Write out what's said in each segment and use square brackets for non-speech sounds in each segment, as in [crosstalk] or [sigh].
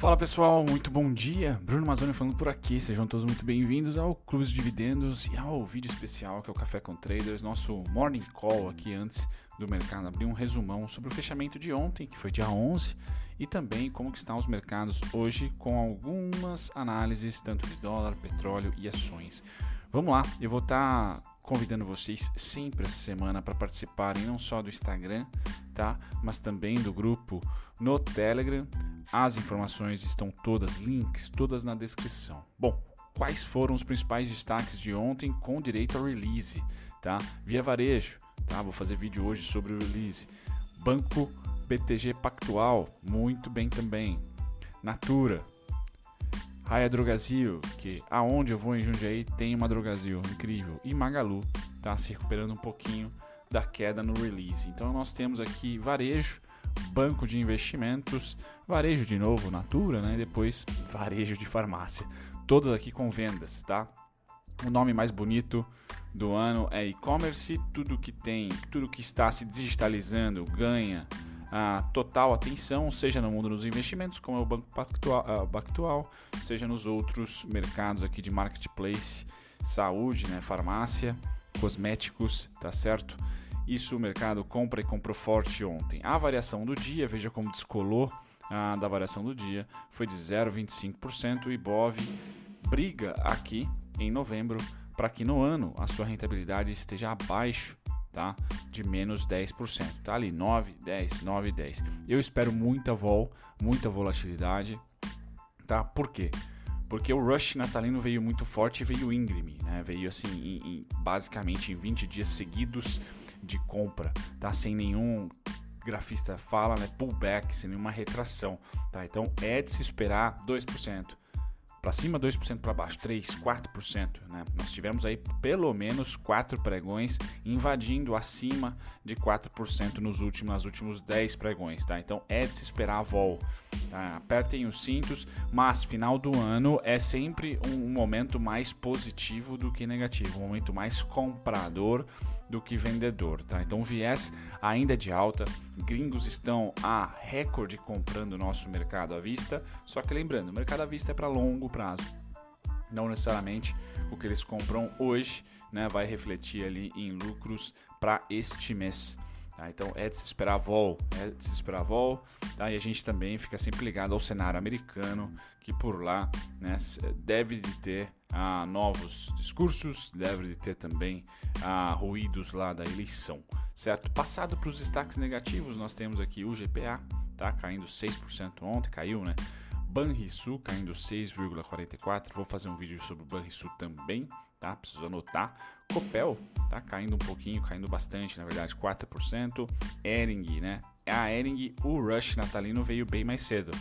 Fala pessoal, muito bom dia. Bruno Mazzoni falando por aqui. Sejam todos muito bem-vindos ao Clube de Dividendos e ao vídeo especial que é o Café com Traders, nosso morning call aqui antes do mercado abrir um resumão sobre o fechamento de ontem, que foi dia 11, e também como que estão os mercados hoje com algumas análises tanto de dólar, petróleo e ações. Vamos lá, eu vou estar tá convidando vocês sempre essa semana para participarem não só do Instagram, tá? Mas também do grupo no Telegram. As informações estão todas, links, todas na descrição. Bom, quais foram os principais destaques de ontem com direito a release, tá? Via varejo, tá? Vou fazer vídeo hoje sobre o release. Banco BTG Pactual, muito bem também. Natura, Raia Drogazil, que aonde eu vou em Jundiaí tem uma Drogazil, incrível. E Magalu está se recuperando um pouquinho da queda no release. Então nós temos aqui varejo, banco de investimentos, varejo de novo, Natura, né? E depois varejo de farmácia. Todos aqui com vendas, tá? O nome mais bonito do ano é e-commerce, tudo que tem, tudo que está se digitalizando ganha a total atenção, seja no mundo dos investimentos, como é o Banco Pactual, Pactual seja nos outros mercados aqui de marketplace, saúde, né, farmácia, cosméticos, tá certo? Isso o mercado compra e comprou forte ontem. A variação do dia, veja como descolou ah, da variação do dia, foi de 0,25%. O Ibov briga aqui em novembro para que no ano a sua rentabilidade esteja abaixo tá? De menos 10%, tá ali 9, 10, 9, 10. Eu espero muita vol, muita volatilidade, tá? Por quê? Porque o rush natalino veio muito forte e veio íngreme, né? Veio assim, em, em, basicamente em 20 dias seguidos de compra, tá? Sem nenhum grafista fala, né? Pullback, sem nenhuma retração, tá? Então é de se esperar 2%, para cima 2% para baixo, 3, 4%, né? Nós tivemos aí pelo menos quatro pregões invadindo acima de 4% nos últimos, nos últimos 10 pregões, tá? Então é de se esperar a vol. Tá? Apertem os cintos, mas final do ano é sempre um momento mais positivo do que negativo, um momento mais comprador do que vendedor, tá? Então o viés ainda é de alta, gringos estão a recorde comprando nosso mercado à vista, só que lembrando, o mercado à vista é para longo prazo. Não necessariamente o que eles compram hoje né, vai refletir ali em lucros para este mês. Tá? Então é de se esperar vol, é de se esperar vol, tá? e a gente também fica sempre ligado ao cenário americano, que por lá né, deve de ter ah, novos discursos, deve de ter também ah, ruídos lá da eleição, certo? Passado para os destaques negativos, nós temos aqui o GPA, tá? Caindo 6% ontem, caiu, né? Banrisul caindo 6,44. Vou fazer um vídeo sobre o Banrisul também, tá? Preciso anotar. Copel tá caindo um pouquinho, caindo bastante, na verdade, 4%. Ering, né? A Ering, o rush natalino veio bem mais cedo.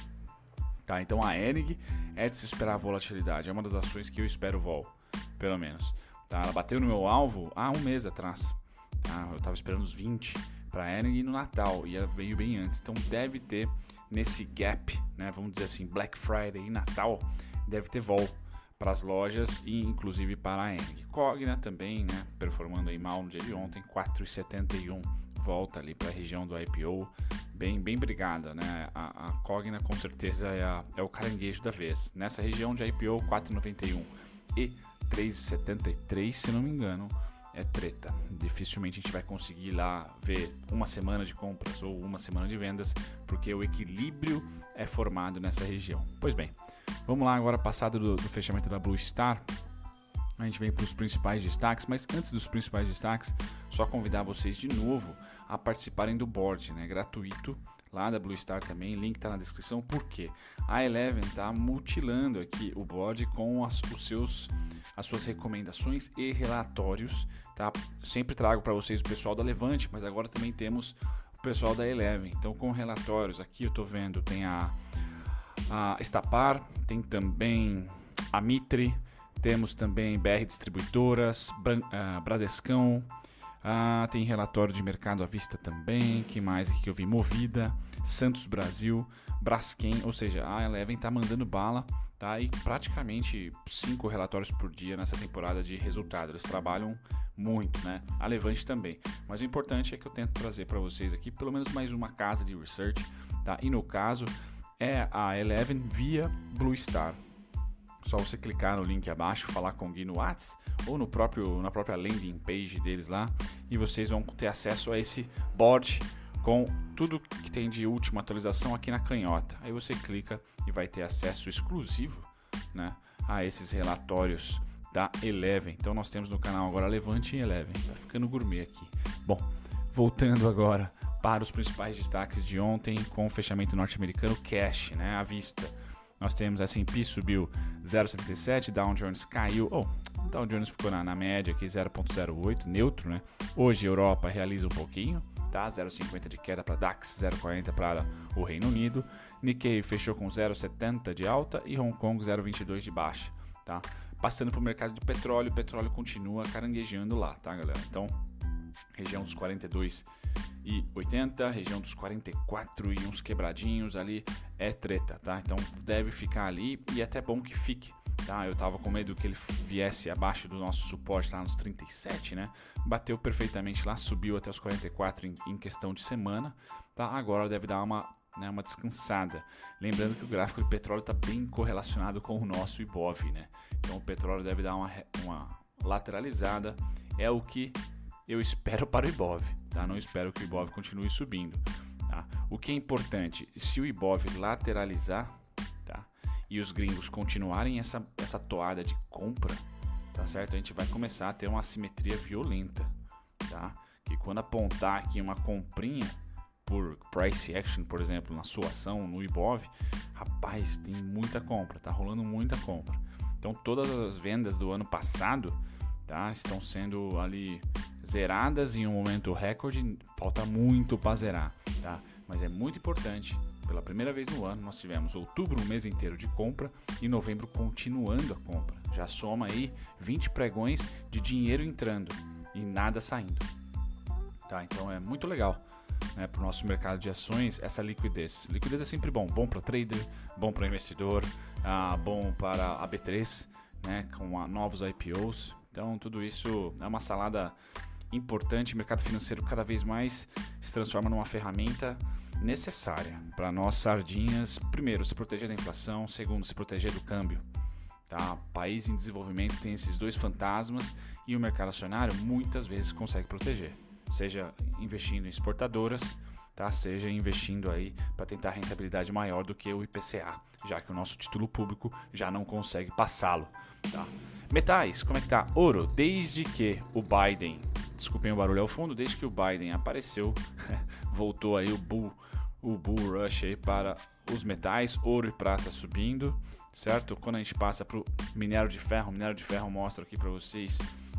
Tá? Então a Ering é de se esperar volatilidade, é uma das ações que eu espero vol, pelo menos. Tá? Ela bateu no meu alvo há um mês atrás. Tá? Eu estava esperando os 20 para a Ering no Natal e ela veio bem antes. Então deve ter nesse gap, né? Vamos dizer assim, Black Friday e Natal, deve ter vol para as lojas e inclusive para a Eng. Cogna também, né? Performando aí mal no dia de ontem, 4,71 volta ali para a região do IPO, bem bem brigada, né? A, a Cogna com certeza é, a, é o caranguejo da vez. Nessa região de IPO 4,91 e 3,73, se não me engano, é treta. Dificilmente a gente vai conseguir lá ver uma semana de compras ou uma semana de vendas, porque o equilíbrio é formado nessa região. Pois bem, vamos lá agora passado do, do fechamento da Blue Star. A gente vem para os principais destaques, mas antes dos principais destaques, só convidar vocês de novo a participarem do board, né? Gratuito lá da Blue Star também, link está na descrição, porque a Eleven está mutilando aqui o board com as, os seus, as suas recomendações e relatórios, tá? Sempre trago para vocês o pessoal da Levante, mas agora também temos o pessoal da Eleven, então com relatórios, aqui eu estou vendo, tem a, a Estapar, tem também a Mitre, temos também BR Distribuidoras, uh, Bradescão, ah, tem relatório de mercado à vista também. Que mais aqui que eu vi? Movida, Santos Brasil, Braskem, ou seja, a Eleven está mandando bala, tá? E praticamente cinco relatórios por dia nessa temporada de resultado. Eles trabalham muito, né? A Levante também. Mas o importante é que eu tento trazer para vocês aqui pelo menos mais uma casa de research, tá? E no caso, é a Eleven via Blue Star. Só você clicar no link abaixo, falar com o Gui no WhatsApp ou no próprio, na própria landing page deles lá e vocês vão ter acesso a esse board com tudo que tem de última atualização aqui na canhota. Aí você clica e vai ter acesso exclusivo né, a esses relatórios da Eleven. Então nós temos no canal agora Levante e Eleven. Tá ficando gourmet aqui. Bom, voltando agora para os principais destaques de ontem com o fechamento norte-americano cash, né, à vista. Nós temos S&P subiu 0,77, Dow Jones caiu, oh, Dow Jones ficou na, na média aqui 0,08, neutro, né? Hoje Europa realiza um pouquinho, tá? 0,50 de queda para DAX, 0,40 para o Reino Unido. Nikkei fechou com 0,70 de alta e Hong Kong 0,22 de baixa, tá? Passando para o mercado de petróleo, o petróleo continua caranguejando lá, tá, galera? Então, região dos 42 e 80, região dos 44 e uns quebradinhos ali é treta, tá? Então deve ficar ali e é até bom que fique, tá? Eu tava com medo que ele viesse abaixo do nosso suporte lá nos 37, né? Bateu perfeitamente lá, subiu até os 44 em, em questão de semana, tá? Agora deve dar uma né, uma descansada. Lembrando que o gráfico de petróleo está bem correlacionado com o nosso IBOV, né? Então o petróleo deve dar uma, uma lateralizada. É o que eu espero para o IBOV, tá? Não espero que o IBOV continue subindo. Tá? O que é importante, se o IBOV lateralizar, tá? E os gringos continuarem essa, essa toada de compra, tá certo? A gente vai começar a ter uma assimetria violenta, tá? Que quando apontar aqui uma comprinha, por price action, por exemplo, na sua ação no IBOV, rapaz, tem muita compra, tá rolando muita compra. Então todas as vendas do ano passado, tá, estão sendo ali zeradas em um momento recorde, falta muito para zerar, tá? Mas é muito importante. Pela primeira vez no ano, nós tivemos outubro um mês inteiro de compra e novembro continuando a compra. Já soma aí 20 pregões de dinheiro entrando e nada saindo. Tá? Então é muito legal né, para o nosso mercado de ações essa liquidez. Liquidez é sempre bom, bom para trader, bom para investidor, ah, bom para a B3, né, com a, novos IPOs. Então tudo isso é uma salada importante. O mercado financeiro cada vez mais se transforma numa ferramenta necessária para nós sardinhas. Primeiro, se proteger da inflação. Segundo, se proteger do câmbio. Tá? País em desenvolvimento tem esses dois fantasmas e o mercado acionário muitas vezes consegue proteger seja investindo em exportadoras, tá? seja investindo aí para tentar rentabilidade maior do que o IPCA, já que o nosso título público já não consegue passá-lo. Tá? Metais, como é que tá? Ouro, desde que o Biden, desculpem o barulho ao fundo, desde que o Biden apareceu, [laughs] voltou aí o bull, o bull rush aí para os metais, ouro e prata subindo, certo? Quando a gente passa para o minério de ferro, o minério de ferro mostra aqui para vocês,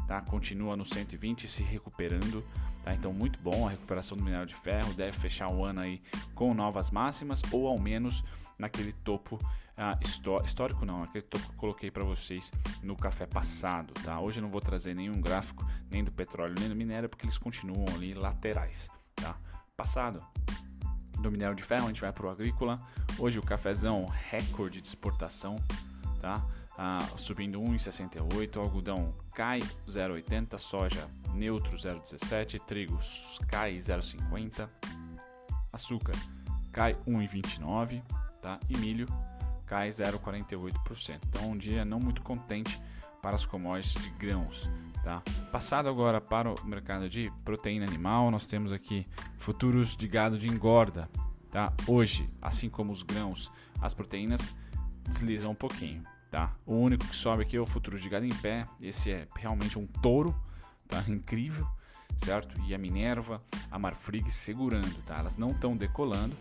tá? Continua no 120 se recuperando. Tá? Então, muito bom a recuperação do minério de ferro. Deve fechar o ano aí com novas máximas ou ao menos naquele topo uh, histórico, não, naquele topo que eu coloquei para vocês no café passado. Tá? Hoje eu não vou trazer nenhum gráfico nem do petróleo nem do minério porque eles continuam ali laterais. Tá? Passado do minério de ferro, a gente vai para o agrícola. Hoje o cafezão recorde de exportação. Tá? ah, subindo 1,68, algodão cai 0,80, soja neutro 0,17, trigo cai 0,50, açúcar cai 1,29, tá? E milho cai 0,48%. Então um dia não muito contente para as commodities de grãos, tá? Passado agora para o mercado de proteína animal, nós temos aqui futuros de gado de engorda, tá? Hoje, assim como os grãos, as proteínas deslizam um pouquinho. Tá? O único que sobe aqui é o futuro de gado em pé. Esse é realmente um touro, tá? [laughs] Incrível, certo? E a Minerva, a Marfrig segurando, tá? Elas não estão decolando,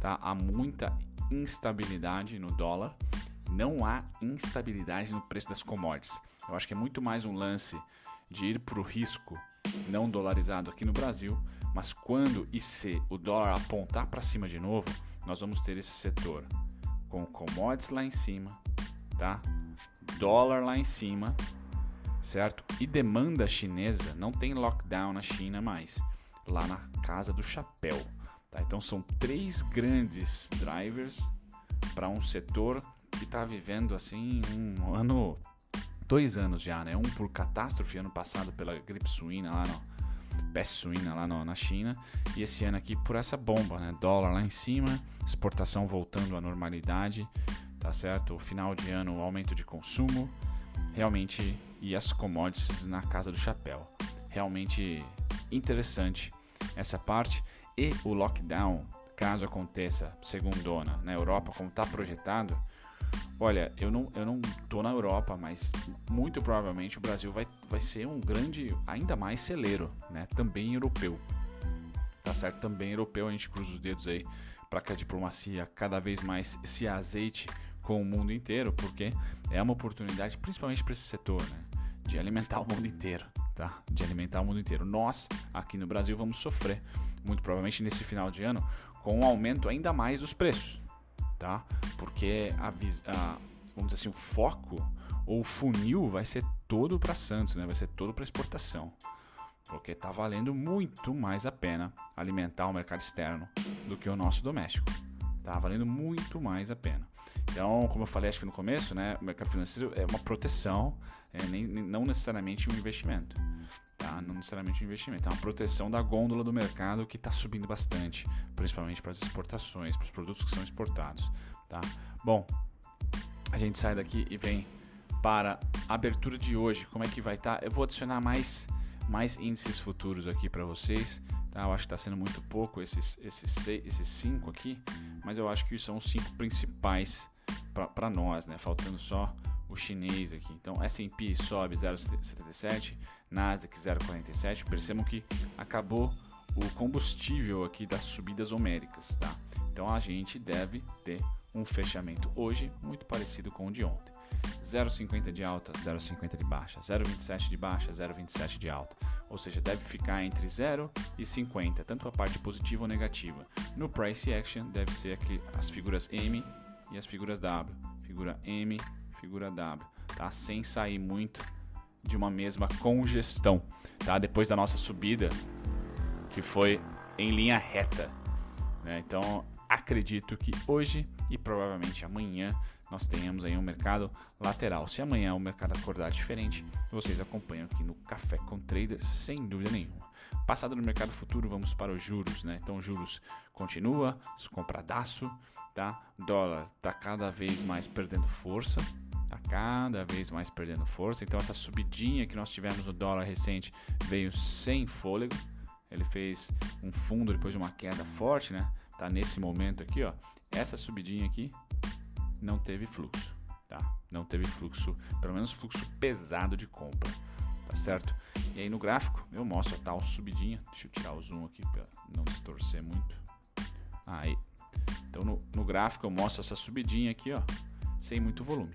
tá? Há muita instabilidade no dólar. Não há instabilidade no preço das commodities. Eu acho que é muito mais um lance de ir para o risco não dolarizado aqui no Brasil, mas quando e se o dólar apontar para cima de novo, nós vamos ter esse setor com commodities lá em cima, tá? Dólar lá em cima, certo? E demanda chinesa, não tem lockdown na China mais, lá na casa do chapéu, tá? Então são três grandes drivers para um setor que está vivendo assim um ano, dois anos já, né? Um por catástrofe ano passado pela gripe suína lá no, peste suína lá no, na China. E esse ano aqui por essa bomba, né? Dólar lá em cima, exportação voltando à normalidade, tá certo? O final de ano, aumento de consumo, realmente, e as commodities na casa do chapéu. Realmente interessante essa parte. E o lockdown, caso aconteça, segundona, na Europa, como está projetado, olha, eu não, eu não tô na Europa, mas muito provavelmente o Brasil vai, vai ser um grande, ainda mais celeiro, né? Também europeu. Tá certo? Também europeu, a gente cruza os dedos aí para que a diplomacia cada vez mais se azeite com o mundo inteiro, porque é uma oportunidade, principalmente para esse setor, né? De alimentar o mundo inteiro, tá? De alimentar o mundo inteiro. Nós, aqui no Brasil, vamos sofrer, muito provavelmente nesse final de ano, com um aumento ainda mais dos preços, tá? Porque a, a vamos dizer assim, o foco ou o funil vai ser todo para Santos, né? Vai ser todo para exportação. Porque está valendo muito mais a pena alimentar o mercado externo do que o nosso doméstico. Tá valendo muito mais a pena. Então, como eu falei acho que no começo, né, o mercado financeiro é uma proteção, é nem, não necessariamente um investimento. Tá? Não necessariamente um investimento, é uma proteção da gôndola do mercado que está subindo bastante, principalmente para as exportações, para os produtos que são exportados. Tá? Bom, a gente sai daqui e vem para a abertura de hoje. Como é que vai estar? Tá? Eu vou adicionar mais, mais índices futuros aqui para vocês. Tá? Eu acho que está sendo muito pouco esses, esses, seis, esses cinco aqui, mas eu acho que são os cinco principais para nós, né? Faltando só o chinês aqui. Então, S&P sobe 0,77, Nasdaq 0,47. Percebam que acabou o combustível aqui das subidas homéricas, tá? Então, a gente deve ter um fechamento hoje muito parecido com o de ontem. 0,50 de alta, 0,50 de baixa, 0,27 de baixa, 0,27 de alta. Ou seja, deve ficar entre 0 e 50, tanto a parte positiva ou negativa. No price action deve ser aqui as figuras M e as figuras W. Figura M, figura W, tá? Sem sair muito de uma mesma congestão, tá? Depois da nossa subida, que foi em linha reta, né? Então, acredito que hoje e provavelmente amanhã nós tenhamos aí um mercado lateral. Se amanhã o mercado acordar diferente, vocês acompanham aqui no Café com Traders, sem dúvida nenhuma. Passado no mercado futuro, vamos para os juros, né? Então, juros continua, compradaço, tá? Dólar tá cada vez mais perdendo força, tá cada vez mais perdendo força. Então, essa subidinha que nós tivemos no dólar recente veio sem fôlego. Ele fez um fundo depois de uma queda forte, né? Tá nesse momento aqui, ó. Essa subidinha aqui não teve fluxo, tá? Não teve fluxo, pelo menos fluxo pesado de compra, tá certo? E aí no gráfico eu mostro a tal subidinha. Deixa eu tirar o zoom aqui para não distorcer muito. Aí. Então no, no gráfico eu mostro essa subidinha aqui, ó, sem muito volume,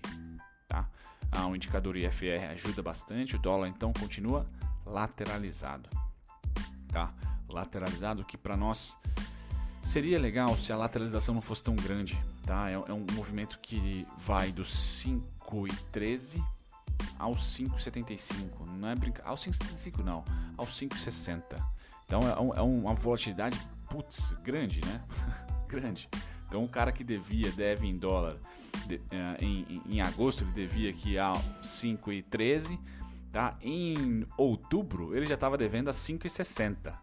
tá? Ah, o indicador IFR ajuda bastante, o dólar então continua lateralizado, tá? Lateralizado que para nós Seria legal se a lateralização não fosse tão grande, tá? É, é um movimento que vai dos 5,13 aos 5,75. Não é brincar. Aos 5,75 não, aos 5,60. Então é, é uma volatilidade, putz, grande, né? [laughs] grande. Então o cara que devia, deve em dólar, de, uh, em, em, agosto ele devia aqui a 5,13, tá? Em outubro ele já estava devendo a 5,60.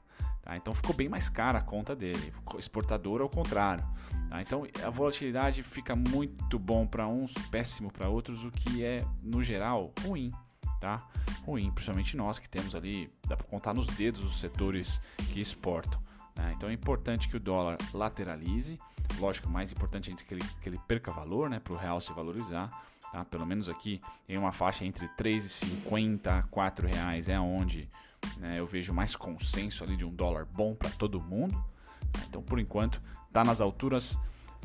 Tá? Então ficou bem mais cara a conta dele. Exportador ao contrário. Tá? Então a volatilidade fica muito bom para uns, péssimo para outros, o que é, no geral, ruim. Tá? Ruim, principalmente nós que temos ali, dá para contar nos dedos os setores que exportam. Né? Então é importante que o dólar lateralize. Lógico, mais importante é que ele, que ele perca valor né, para o real se valorizar. Tá? Pelo menos aqui em uma faixa entre 3,50 a 4 reais é onde né, eu vejo mais consenso ali de um dólar bom para todo mundo. Então, por enquanto, está nas alturas.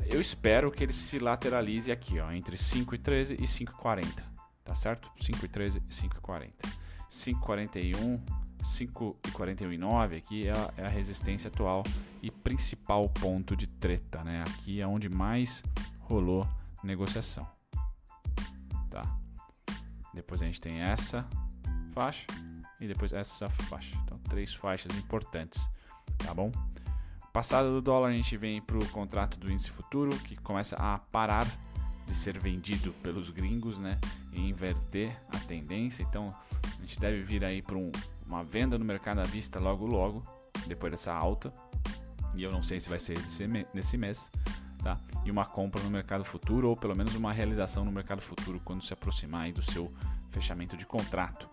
Eu espero que ele se lateralize aqui, ó, entre 5,13 e 5,40. Tá certo? 5,13 e 5,40. 5,41, 5,41,9 aqui é a, é a resistência atual e principal ponto de treta, né? Aqui é onde mais rolou negociação. Tá? Depois a gente tem essa faixa e depois essa faixa. Então, três faixas importantes, tá bom? Passado do dólar, a gente vem para o contrato do índice futuro, que começa a parar de ser vendido pelos gringos, né? E inverter a tendência. Então, a gente deve vir aí para um, uma venda no mercado à vista logo logo, depois dessa alta, e eu não sei se vai ser nesse mês, tá? E uma compra no mercado futuro ou pelo menos uma realização no mercado futuro quando se aproximar do seu fechamento de contrato.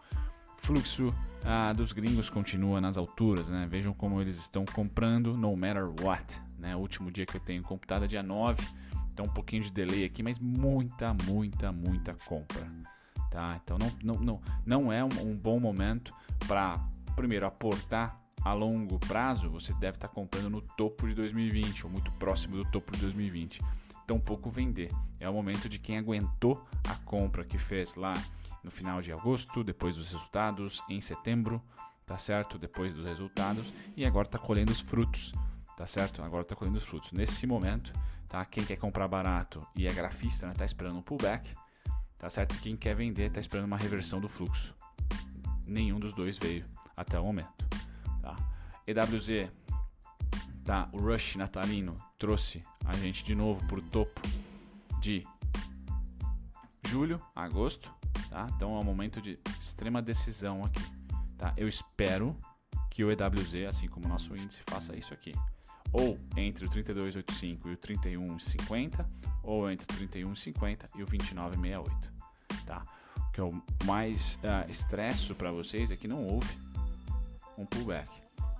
Fluxo ah, dos gringos continua nas alturas, né? Vejam como eles estão comprando no matter what, né? O último dia que eu tenho computado é dia 9, então um pouquinho de delay aqui, mas muita, muita, muita compra, tá? Então não, não, não, não é um, um bom momento para primeiro aportar a longo prazo, você deve estar tá comprando no topo de 2020 ou muito próximo do topo de 2020. Então pouco vender. É o momento de quem aguentou a compra que fez lá no final de agosto, depois dos resultados, em setembro, tá certo? Depois dos resultados e agora está colhendo os frutos, tá certo? Agora está colhendo os frutos. Nesse momento, tá? Quem quer comprar barato e é grafista, né, tá esperando um pullback, tá certo? Quem quer vender está esperando uma reversão do fluxo. Nenhum dos dois veio até o momento, tá? EWZ, tá? O rush natalino trouxe a gente de novo para o topo de julho, agosto, Tá? Então é um momento de extrema decisão aqui. Tá? Eu espero que o EWZ, assim como o nosso índice, faça isso aqui. Ou entre o 32,85 e o 31,50, ou entre o 31,50 e o 29,68. Tá? O que eu mais uh, estresso para vocês é que não houve um pullback,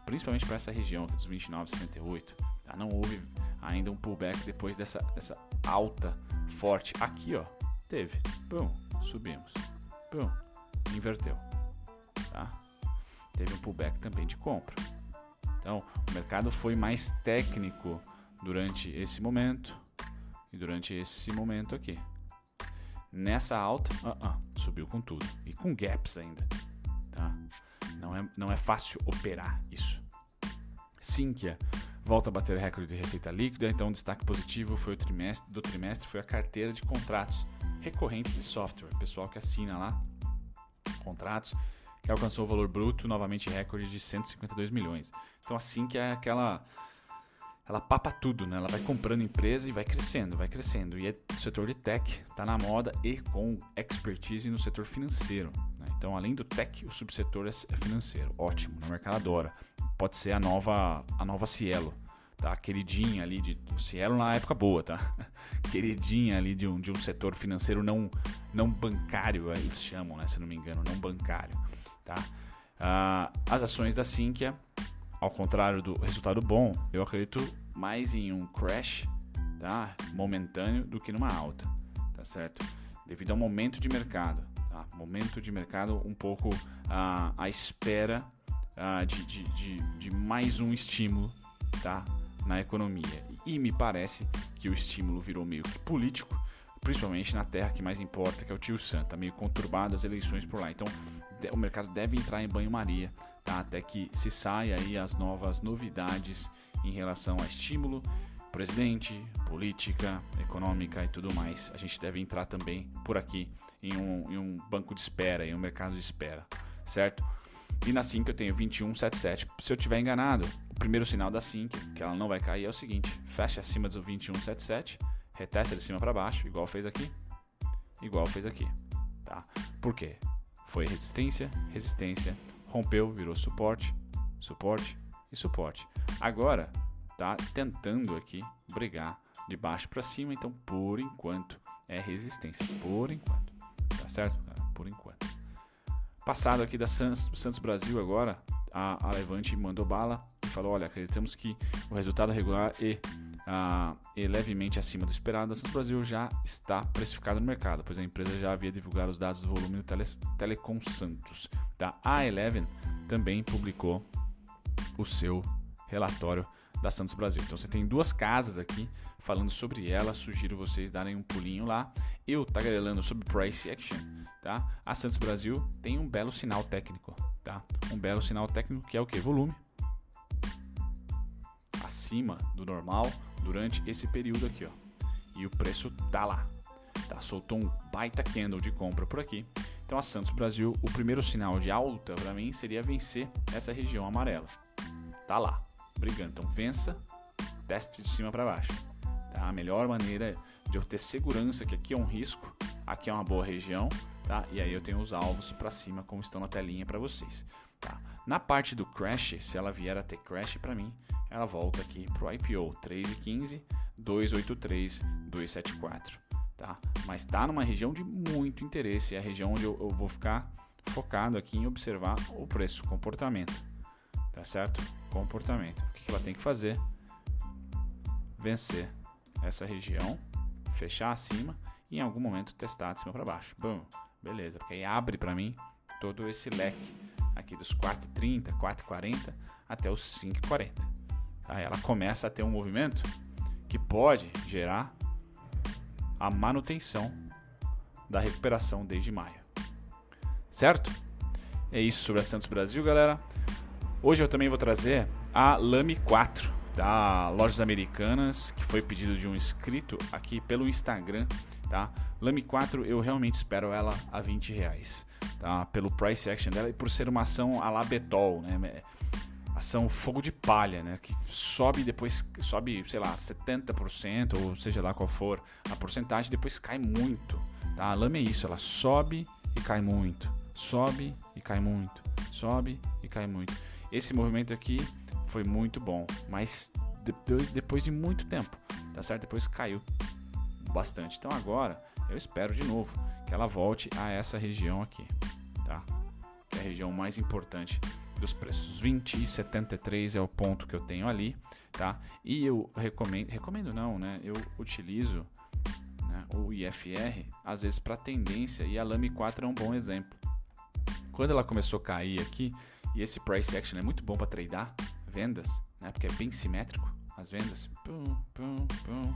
principalmente para essa região dos 29,68. Tá? Não houve ainda um pullback depois dessa, dessa alta forte. Aqui, ó, teve. Bom, subimos. Pum, inverteu. Tá? Teve um pullback também de compra. Então, o mercado foi mais técnico durante esse momento e durante esse momento aqui. Nessa alta, uh -uh, subiu com tudo e com gaps ainda. Tá? Não, é, não é fácil operar isso. Sinqia volta a bater recorde de receita líquida, então destaque positivo foi o trimestre do trimestre foi a carteira de contratos recorrentes de software, pessoal que assina lá contratos, que alcançou o valor bruto, novamente recorde de 152 milhões. Então assim que é aquela ela papa tudo, né? Ela vai comprando empresa e vai crescendo, vai crescendo. E é, o setor de tech está na moda e com expertise no setor financeiro. Né? Então, além do tech, o subsetor é, é financeiro. Ótimo, o mercado adora. Pode ser a nova, a nova Cielo tá? Queridinha ali de Cielo na época boa, tá? [laughs] Queridinha ali de um, de um setor financeiro não, não bancário, eles chamam, né? Se não me engano, não bancário, tá? Ah, as ações da Sinqia, ao contrário do resultado bom, eu acredito mais em um crash, tá? Momentâneo do que numa alta, tá certo? Devido ao momento de mercado, tá? Momento de mercado um pouco ah, à espera ah, de, de, de, de mais um estímulo, tá? na economia. E me parece que o estímulo virou meio que político, principalmente na terra que mais importa, que é o Tio Sam. Tá meio conturbado as eleições por lá. Então o mercado deve entrar em banho-maria tá? até que se saia aí as novas novidades em relação a estímulo, presidente, política, econômica e tudo mais. A gente deve entrar também por aqui em um, em um banco de espera, em um mercado de espera, certo? E na 5 eu tenho 2177. Se eu tiver enganado, o primeiro sinal da 5, que ela não vai cair, é o seguinte: fecha acima do 2177, retesta de cima para baixo, igual fez aqui, igual fez aqui, tá? Por quê? Foi resistência, resistência, rompeu, virou suporte, suporte e suporte. Agora tá tentando aqui brigar de baixo para cima, então por enquanto é resistência, por enquanto, tá certo? Por enquanto. Passado aqui da Santos, Santos Brasil agora, a, a Levante mandou bala e falou: olha, acreditamos que o resultado regular e, uh, e levemente acima do esperado da Santos Brasil já está precificado no mercado, pois a empresa já havia divulgado os dados do volume do tele, Telecom Santos. Da A11 também publicou o seu relatório da Santos Brasil. Então você tem duas casas aqui falando sobre ela, sugiro vocês darem um pulinho lá. Eu tagarelando sobre price action tá? A Santos Brasil tem um belo sinal técnico, tá? Um belo sinal técnico que é o que? Volume acima do normal durante esse período aqui, ó. E o preço tá lá. Tá, soltou um baita candle de compra por aqui. Então a Santos Brasil, o primeiro sinal de alta para mim seria vencer essa região amarela. Tá lá, brigando. Então vença, teste de cima para baixo. Tá? A melhor maneira de eu ter segurança que aqui é um risco, aqui é uma boa região, tá? E aí eu tenho os alvos para cima como estão na telinha para vocês. Tá? Na parte do crash, se ela vier a ter crash para mim, ela volta aqui para o IPO 3,15, 283, 274. Tá? Mas está numa região de muito interesse, é a região onde eu, eu vou ficar focado aqui em observar o preço, comportamento. Tá certo? Comportamento. O que ela tem que fazer? Vencer essa região, fechar acima e em algum momento testar de cima para baixo. Bom, beleza, porque aí abre para mim todo esse leque aqui dos 4,30, 4,40 até os 5,40. Aí ela começa a ter um movimento que pode gerar a manutenção da recuperação desde maio. Certo? É isso sobre a Santos Brasil, galera. Hoje eu também vou trazer a Lame 4 da Lojas Americanas, que foi pedido de um inscrito aqui pelo Instagram, tá? Lame 4 eu realmente espero ela a 20 reais, tá? Pelo price action dela e por ser uma ação a la Betol, né? Ação fogo de palha, né? Que sobe depois, sobe, sei lá, 70%, ou seja lá qual for a porcentagem, depois cai muito, tá? A Lame é isso, ela sobe e cai muito, sobe e cai muito, sobe e cai muito. Esse movimento aqui foi muito bom, mas depois, depois de muito tempo, tá certo? Depois caiu bastante. Então agora eu espero de novo que ela volte a essa região aqui, tá? Que é a região mais importante dos preços. 20 e 73 é o ponto que eu tenho ali, tá? E eu recomendo, recomendo não, né? Eu utilizo né, o IFR às vezes para tendência e a Lame 4 é um bom exemplo. Quando ela começou a cair aqui, e esse price action é muito bom para tradar, vendas, né? Porque é bem simétrico as vendas. Pum, pum, pum,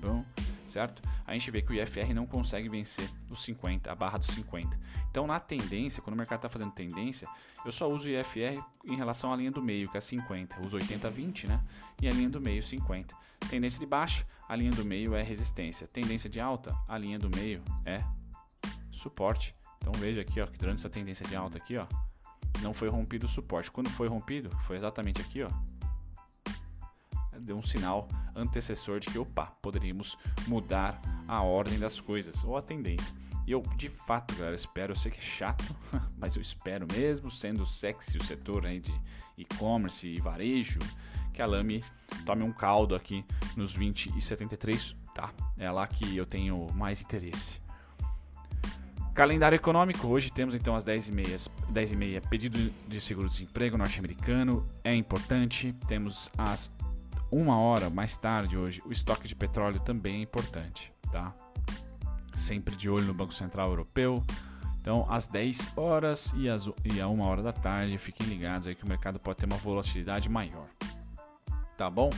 pum, certo? A gente vê que o IFR não consegue vencer os 50, a barra dos 50. Então, na tendência, quando o mercado está fazendo tendência, eu só uso o IFR em relação à linha do meio, que é 50. Eu uso 80-20, né? E a linha do meio, 50. Tendência de baixa, a linha do meio é resistência. Tendência de alta, a linha do meio é suporte. Então, veja aqui, ó, que durante essa tendência de alta aqui, ó, não foi rompido o suporte. Quando foi rompido, foi exatamente aqui, ó. Deu um sinal antecessor de que, opa, poderíamos mudar a ordem das coisas ou a tendência. E eu, de fato, galera, espero, eu sei que é chato, [laughs] mas eu espero mesmo, sendo sexy o setor aí de e-commerce e varejo, que a Lame tome um caldo aqui nos 20 e 73, tá? É lá que eu tenho mais interesse. Calendário econômico, hoje temos então às 10h30, 10 h pedido de seguro-desemprego norte-americano, é importante. Temos às uma hora mais tarde hoje, o estoque de petróleo também é importante, tá? Sempre de olho no Banco Central Europeu. Então, às 10 horas e, às, e a 1 hora da tarde, fiquem ligados aí que o mercado pode ter uma volatilidade maior. Tá bom?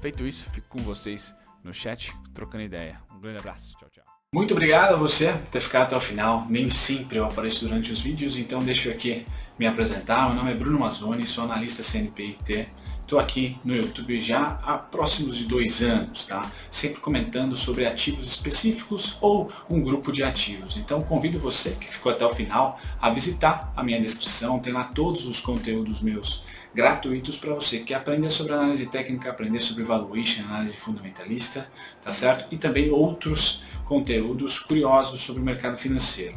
Feito isso, fico com vocês no chat trocando ideia. Um grande abraço. Tchau, tchau. Muito obrigado a você por ter ficado até o final. Nem sempre eu apareço durante os vídeos, então deixa eu aqui me apresentar. Meu nome é Bruno Mazzoni, sou analista CNPIT. Estou aqui no YouTube já há próximos de dois anos, tá? Sempre comentando sobre ativos específicos ou um grupo de ativos. Então convido você que ficou até o final a visitar a minha descrição. Tem lá todos os conteúdos meus gratuitos para você que aprender sobre análise técnica, aprender sobre valuation, análise fundamentalista, tá certo? E também outros conteúdos curiosos sobre o mercado financeiro.